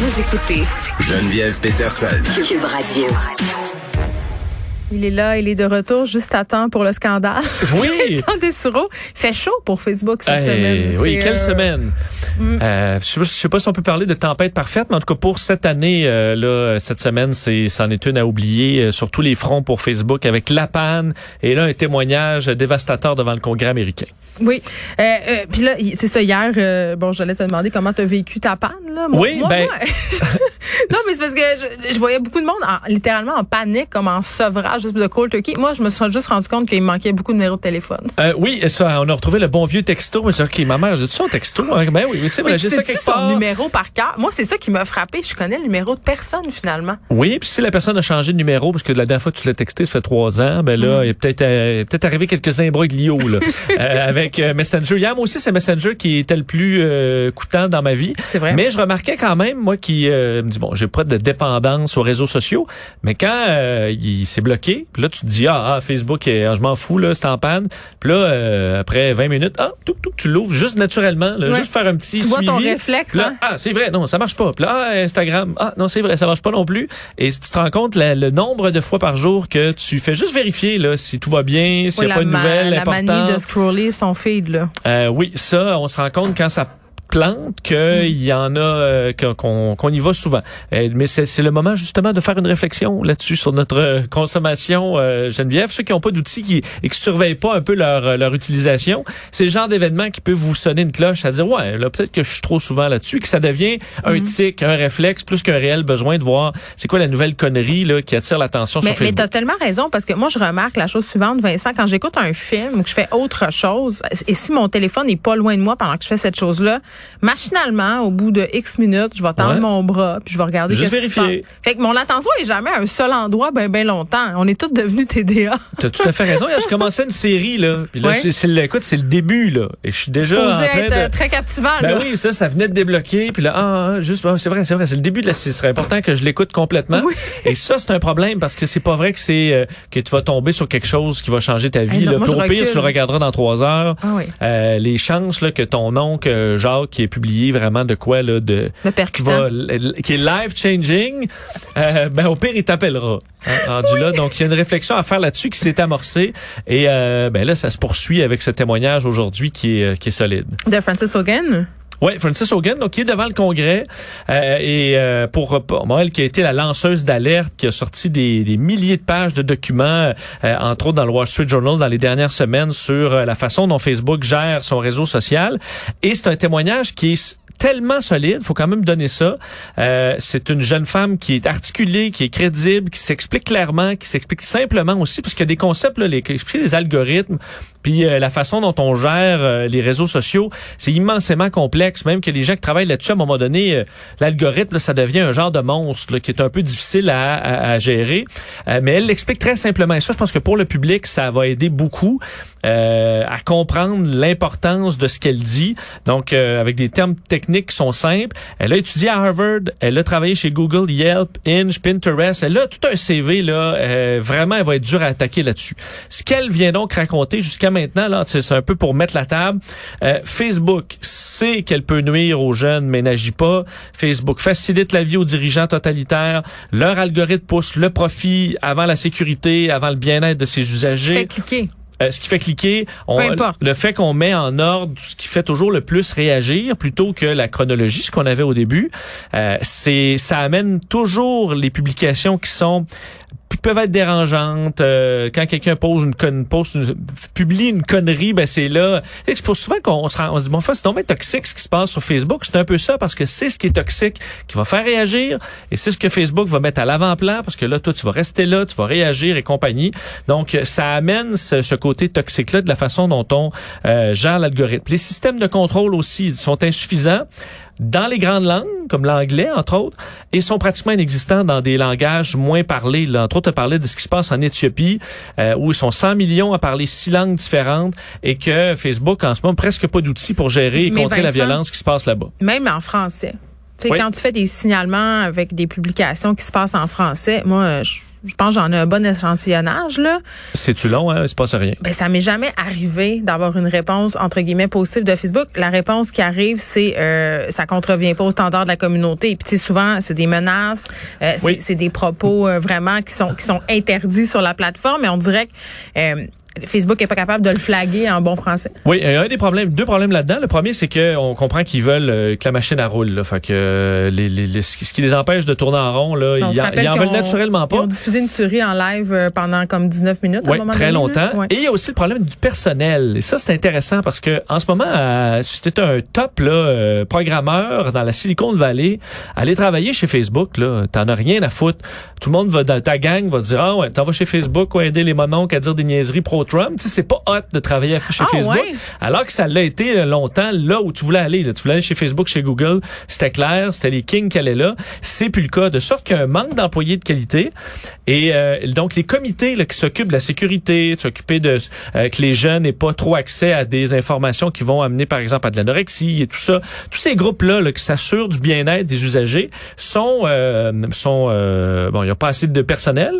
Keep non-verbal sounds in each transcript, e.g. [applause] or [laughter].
Vous écoutez Geneviève Peterson. Cube Radio. Il est là, il est de retour juste à temps pour le scandale. [laughs] Oui. Dessureau. Fait chaud pour Facebook cette Hey, semaine. oui, quelle euh, semaine. Euh, je sais pas- je sais pas si on peut parler de tempête parfaite, mais en tout cas pour cette année, euh, là, cette semaine, c'est c'en est une à oublier euh, sur tous les fronts pour Facebook avec la panne et là un témoignage dévastateur devant le Congrès américain. Oui. Euh, euh, Puis là, c'est ça, hier, euh, bon, j'allais te demander comment tu as vécu ta panne. Là. Moi- Oui, moi, ben- moi, [laughs] non, mais c'est parce que je, je voyais beaucoup de monde en- littéralement en panique, comme en sevrage juste de cold turkey. Moi, je me suis juste rendu compte qu'il manquait beaucoup de numéros de téléphone. Euh, oui, et ça, on a retrouvé le bon vieux texto. Mais c'est ok, ma mère, j'ai son texto? hein? Ben oui, oui, c'est vrai, j'ai ça quelque son part. numéro par cœur? Moi, c'est ça qui m'a frappé. Je connais le numéro de personne, finalement. Oui, puis si la personne a changé de numéro, parce que la dernière fois que tu l'as texté, ça fait trois ans, ben Mm. là, il est peut-être euh, peut-être arrivé quelques imbroglios là, [laughs] euh, avec euh, Messenger. Hier, moi aussi, c'est Messenger qui était le plus euh, coûtant dans ma vie. C'est vrai. Mais je remarquais quand même, moi, qui euh, me dit, bon, j'ai pas de dépendance aux réseaux sociaux, mais quand euh, il s'est bloqué, puis là, tu te dis, ah, ah, Facebook, euh, je m'en fous, là, c'est en panne. Puis là, après 20 minutes, ah, tout, tout, tu l'ouvres juste naturellement, là, Ouais. juste faire un petit Tu vois ton réflexe, là, hein? ah, c'est vrai, non, ça marche pas. Puis là, ah, Instagram, ah, non, c'est vrai, ça marche pas non plus. Et si tu te rends compte la- le nombre de fois par jour que tu fais juste vérifier là, si tout va bien, s'il n'y a pas de nouvelles La manie de scroller son Euh, oui, ça, on se rend compte quand ça plante qu'il y en a euh, qu'on y va souvent. Euh, mais c'est le moment justement de faire une réflexion là-dessus sur notre euh, consommation euh, Geneviève. Ceux qui n'ont pas d'outils qui, et qui surveillent pas un peu leur, leur utilisation, c'est le genre d'événement qui peut vous sonner une cloche à dire ouais là peut-être que je suis trop souvent là-dessus, que ça devient un tic, un réflexe plus qu'un réel besoin de voir c'est quoi la nouvelle connerie là qui attire l'attention Mais, sur mais Facebook. tu as tellement raison parce que moi, je remarque la chose suivante, Vincent, quand j'écoute un film ou que je fais autre chose, et si mon téléphone n'est pas loin de moi pendant que je fais cette chose-là, machinalement, au bout de X minutes, je vais tendre Ouais. mon bras puis je vais regarder Juste qu'est-ce qui se vérifier. passe. Fait que mon attention est jamais à un seul endroit ben ben longtemps. On est tous devenus TDA. T'as tout à fait raison. Hier, je commençais une série là, puis là Ouais. c'est- c'est écoute c'est le début là, et je suis déjà en train être de euh, très captivant. Ben là. oui, ça, ça venait de débloquer. Puis là, ah, ah, juste, ah, c'est vrai, c'est vrai, c'est le début de la. Ce serait important que je l'écoute complètement. Oui. Et ça, c'est un problème parce que c'est pas vrai que c'est euh, que tu vas tomber sur quelque chose qui va changer ta vie. Hey, non, là. moi, Puis je au pire, tu le regarderas dans trois heures. Ah oui. Euh, les chances là, que ton oncle Jacques qui ait publié vraiment de quoi là, de Le qui va qui est life changing, euh, ben au pire il t'appellera. Hein, rendu là, donc il y a une réflexion à faire là-dessus qui s'est amorcée et euh, ben là ça se poursuit avec ce témoignage aujourd'hui qui est euh, qui est solide. De Francis Hogan? Oui, Francis Hogan, donc qui est devant le Congrès euh, et euh, pour, moi, elle qui a été la lanceuse d'alerte, qui a sorti des, des milliers de pages de documents, euh, entre autres dans le Wall Street Journal dans les dernières semaines sur euh, la façon dont Facebook gère son réseau social. Et c'est un témoignage qui est tellement solide, faut quand même donner ça. Euh, c'est une jeune femme qui est articulée, qui est crédible, qui s'explique clairement, qui s'explique simplement aussi, parce qu'il y a des concepts, là, les, les algorithmes, puis euh, la façon dont on gère euh, les réseaux sociaux, c'est immensément complexe. Même que les gens qui travaillent là-dessus, à un moment donné, euh, l'algorithme, ça devient un genre de monstre là, qui est un peu difficile à, à- à gérer. Euh, mais elle l'explique très simplement. Et ça, je pense que pour le public, ça va aider beaucoup euh, à comprendre l'importance de ce qu'elle dit. Donc, euh, avec des termes techniques qui sont simples. Elle a étudié à Harvard, elle a travaillé chez Google, Yelp, Inge, Pinterest. Elle a tout un CV là. euh, vraiment, elle va être dure à attaquer là-dessus. Ce qu'elle vient donc raconter jusqu'à maintenant, là, c'est c'est un peu pour mettre la table. Facebook sait qu'elle peut nuire aux jeunes, mais n'agit pas. Facebook facilite la vie aux dirigeants totalitaires. Leur algorithme pousse le profit avant la sécurité, avant le bien-être de ses usagers Fait cliquer. euh, ce qui fait cliquer, on, le fait qu'on met en ordre ce qui fait toujours le plus réagir plutôt que la chronologie, ce qu'on avait au début, euh, c'est ça amène toujours les publications qui sont peuvent être dérangeantes. Euh, quand quelqu'un pose une, con- poste une- publie une connerie, ben c'est là. C'est pour souvent qu'on se, rend- on se dit bon, fait, c'est bien toxique ce qui se passe sur Facebook. C'est un peu ça parce que c'est ce qui est toxique qui va faire réagir et c'est ce que Facebook va mettre à l'avant-plan parce que là, toi, tu vas rester là, tu vas réagir et compagnie. Donc, ça amène ce, ce côté toxique-là de la façon dont on euh, gère l'algorithme. Les systèmes de contrôle aussi sont insuffisants dans les grandes langues, comme l'anglais, entre autres, et sont pratiquement inexistants dans des langages moins parlés. Là, entre autres, à parler de ce qui se passe en Éthiopie, euh, où ils sont 100 millions à parler six langues différentes et que Facebook, en ce moment, presque pas d'outils pour gérer et Mais contrer la violence qui se passe là-bas. Même en français. Tu sais, Oui. quand tu fais des signalements avec des publications qui se passent en français, moi, je, je pense que j'en ai un bon échantillonnage, là. C'est-tu long, hein? Il se passe rien. Ben, ça m'est jamais arrivé d'avoir une réponse, entre guillemets, positive de Facebook. La réponse qui arrive, c'est, euh, ça contrevient pas aux standards de la communauté. Puis, tu sais, souvent, c'est des menaces, euh, c'est- Oui. c'est des propos euh, vraiment qui sont, qui sont interdits sur la plateforme. Et on dirait que, euh, Facebook est pas capable de le flaguer en bon français. Oui, il y a un des problèmes, deux problèmes là-dedans. Le premier, c'est que on comprend qu'ils veulent euh, que la machine à roule. Là. Fait que euh, les, les- les- ce qui les empêche de tourner en rond, là, ils en, ils veulent naturellement Ils ont pas. diffusé une série en live euh, pendant comme 19 minutes. à un Oui, moment très donné, longtemps. Ouais. Et il y a aussi le problème du personnel. Et ça, c'est intéressant parce que en ce moment, euh, si tu un top là, programmeur dans la Silicon Valley, aller travailler chez Facebook, là, t'en as rien à foutre. Tout le monde va dans ta gang va dire ah ouais, t'en vas chez Facebook, ouais, aider les mononcles à dire des niaiseries pro Trump. Tu sais, c'est pas hot de travailler chez Ah, Facebook. ouais? Alors que ça l'a été longtemps là où tu voulais aller. Là. Tu voulais aller chez Facebook, chez Google, c'était clair, c'était les kings qui allaient là. C'est plus le cas. De sorte qu'il y a un manque d'employés de qualité. Et euh, donc les comités là, qui s'occupent de la sécurité, de s'occuper de euh, que les jeunes n'aient pas trop accès à des informations qui vont amener par exemple à de l'anorexie et tout ça. Tous ces groupes-là là, qui s'assurent du bien-être des usagers sont euh, sont euh, bon, il n'y a pas assez de personnel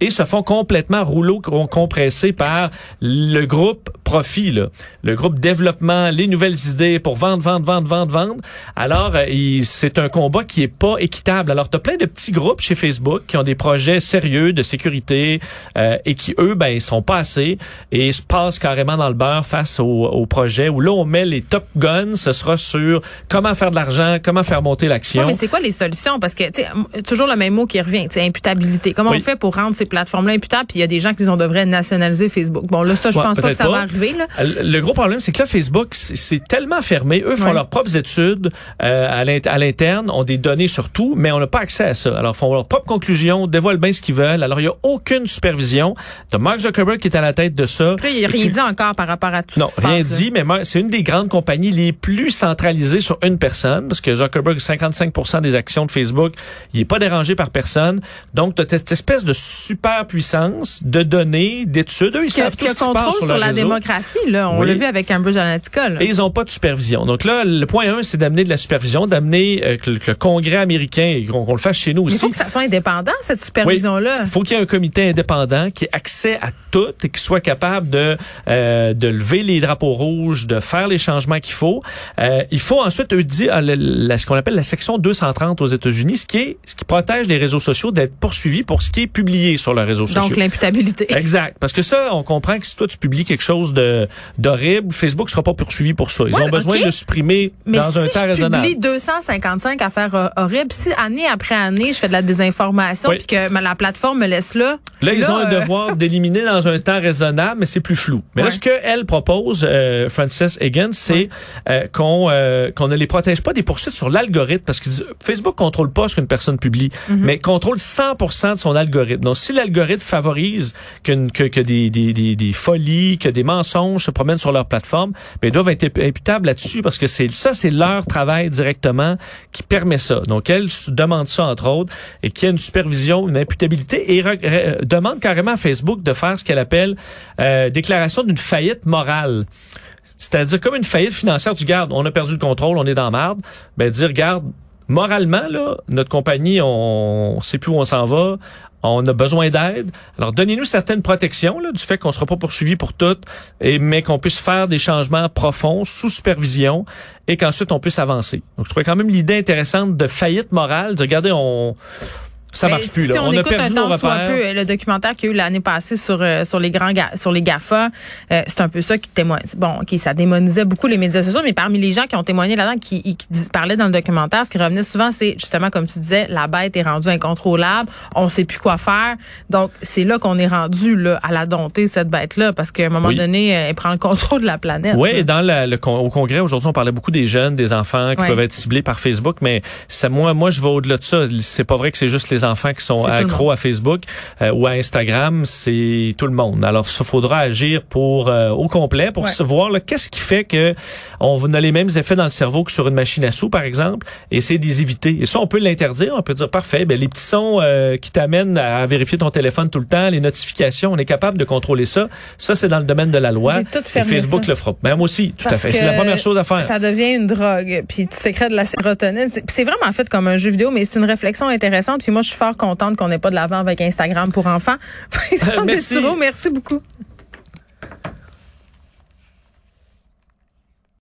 et se font complètement rouleau com- compressé par le groupe profit, là. le groupe développement, les nouvelles idées pour vendre, vendre, vendre, vendre, vendre. Alors, euh, c'est un combat qui est pas équitable. Alors, tu as plein de petits groupes chez Facebook qui ont des projets sérieux de sécurité euh, et qui, eux, ben, ils sont pas assez et se passent carrément dans le beurre face au, au projet où là, on met les top guns, ce sera sur comment faire de l'argent, comment faire monter l'action. Ouais, mais c'est quoi les solutions? Parce que, tu toujours le même mot qui revient, imputabilité. Comment Oui. on fait pour rendre ces plateformes-là imputables? Puis il y a des gens qui disent on devrait nationaliser Facebook. Bon, là, ça, je Ouais, pense pas que ça pas. va arriver, là. Le gros problème, c'est que là, Facebook, c'est tellement fermé. Eux font Ouais. leurs propres études euh, à l'int- à l'interne, ont des données sur tout, mais on n'a pas accès à ça. Alors, font leurs propres conclusions, dévoilent bien ce qu'ils veulent. Alors, il n'y a aucune supervision. T'as Mark Zuckerberg qui est à la tête de ça. Là, il n'y a Et rien dit encore par rapport à tout non, ce qui se rien là. dit, mais c'est une des grandes compagnies les plus centralisées sur une personne, parce que Zuckerberg, 55 des actions de Facebook, il est pas dérangé par personne. Donc, tu as cette espèce de super puissance de données, d'études. Eux, ils Qui a, savent tout qui a ce qui se passe contrôle sur, la réseau. démocratie, là. On Oui. l'a vu avec Cambridge Analytica, là. Et ils n'ont pas de supervision. Donc là, le point 1, c'est d'amener de la supervision, d'amener euh, que, le- que le Congrès américain, qu'on le fasse chez nous Mais il aussi. faut que ça soit indépendant, cette supervision-là. Il faut qu'il y ait un comité indépendant qui ait accès à tout et qui soit capable de euh, de lever les drapeaux rouges, de faire les changements qu'il faut. Euh, il faut ensuite eux dire euh, la- ce qu'on appelle la section 230 aux États-Unis, ce qui est ce qui protège les réseaux sociaux d'être poursuivis pour ce qui est publié sur leurs réseaux sociaux. Donc, l'imputabilité. Exact. Parce que ça, on comprend que si toi, tu publies quelque chose de d'horrible, Facebook sera pas poursuivi pour ça. Ils Ouais, ont besoin de le supprimer Mais dans si un temps je raisonnable. publie 255 affaires euh, horribles, si année après année, je fais de la désinformation Oui. puis que la plateforme me laisse là. Là, ils ont un euh, devoir [laughs] d'éliminer dans un temps raisonnable, mais c'est plus flou. Mais là, Ouais. ce qu'elle propose, euh, Frances Higgins, c'est euh, qu'on qu'on ne les protège pas des poursuites sur l'algorithme, parce que Facebook contrôle pas ce qu'une personne publie, Mhm. mais contrôle 100% de son algorithme. Donc, si l'algorithme favorise que, que des, des, des, des folies, que des mensonges se promènent sur leur plateforme, ben, ils doivent être imputables là-dessus, parce que c'est ça, c'est leur travail directement qui permet ça. Donc, elle demande ça, entre autres, et qu'il y ait une supervision, une imputabilité, et demande carrément à Facebook de faire ce qu'elle appelle euh, déclaration d'une faillite morale. C'est-à-dire comme une faillite financière du garde. On a perdu le contrôle, on est dans marde. Ben dire, garde, moralement, là, notre compagnie, on, on sait plus où on s'en va. On a besoin d'aide. Alors, donnez-nous certaines protections là, du fait qu'on sera pas poursuivi pour tout, et, mais qu'on puisse faire des changements profonds sous supervision et qu'ensuite on puisse avancer. Donc, je trouvais quand même l'idée intéressante de faillite morale. De regardez, on, Ça Mais marche plus. Si Là. on, On, a écoute perdu un nos temps soit peu, euh, le documentaire qu'il y a eu l'année passée sur euh, sur les grands ga- sur les Gafa, euh, c'est un peu ça qui témoigne. Bon, ok, ça démonisait beaucoup les médias sociaux, mais parmi les gens qui ont témoigné là-dedans, qui, qui parlaient dans le documentaire, ce qui revenait souvent, c'est justement comme tu disais, la bête est rendue incontrôlable, on sait plus quoi faire. Donc c'est là qu'on est rendu là à la dompter cette bête-là, parce qu'à un moment Oui. donné, euh, elle prend le contrôle de la planète. Oui, et dans la- le, con- au congrès aujourd'hui, on parlait beaucoup des jeunes, des enfants qui Ouais. peuvent être ciblés par Facebook, mais ça, moi, moi, je vais au-delà de ça. C'est pas vrai que c'est juste les enfants qui sont C'est accros à Facebook euh, ou à Instagram, c'est tout le monde. Alors, ça faudra agir pour euh, au complet pour Ouais. se voir qu'est-ce qui fait que on a les mêmes effets dans le cerveau que sur une machine à sous, par exemple, et essayer de les éviter. Et ça, on peut l'interdire. On peut dire parfait, ben les petits sons euh, qui t'amènent à vérifier ton téléphone tout le temps, les notifications, on est capable de contrôler ça. Ça, c'est dans le domaine de la loi. Tout Et Facebook ça. le fera. Ben, moi aussi, tout Parce à fait. C'est la première chose à faire. Ça devient une drogue. Puis tu sécrètes de la sérotonine. C'est- C'est vraiment fait comme un jeu vidéo, mais c'est une réflexion intéressante. Puis moi, je suis fort contente qu'on n'ait pas de l'avant avec Instagram pour enfants. [laughs] Vincent Merci. Dessureau, merci beaucoup.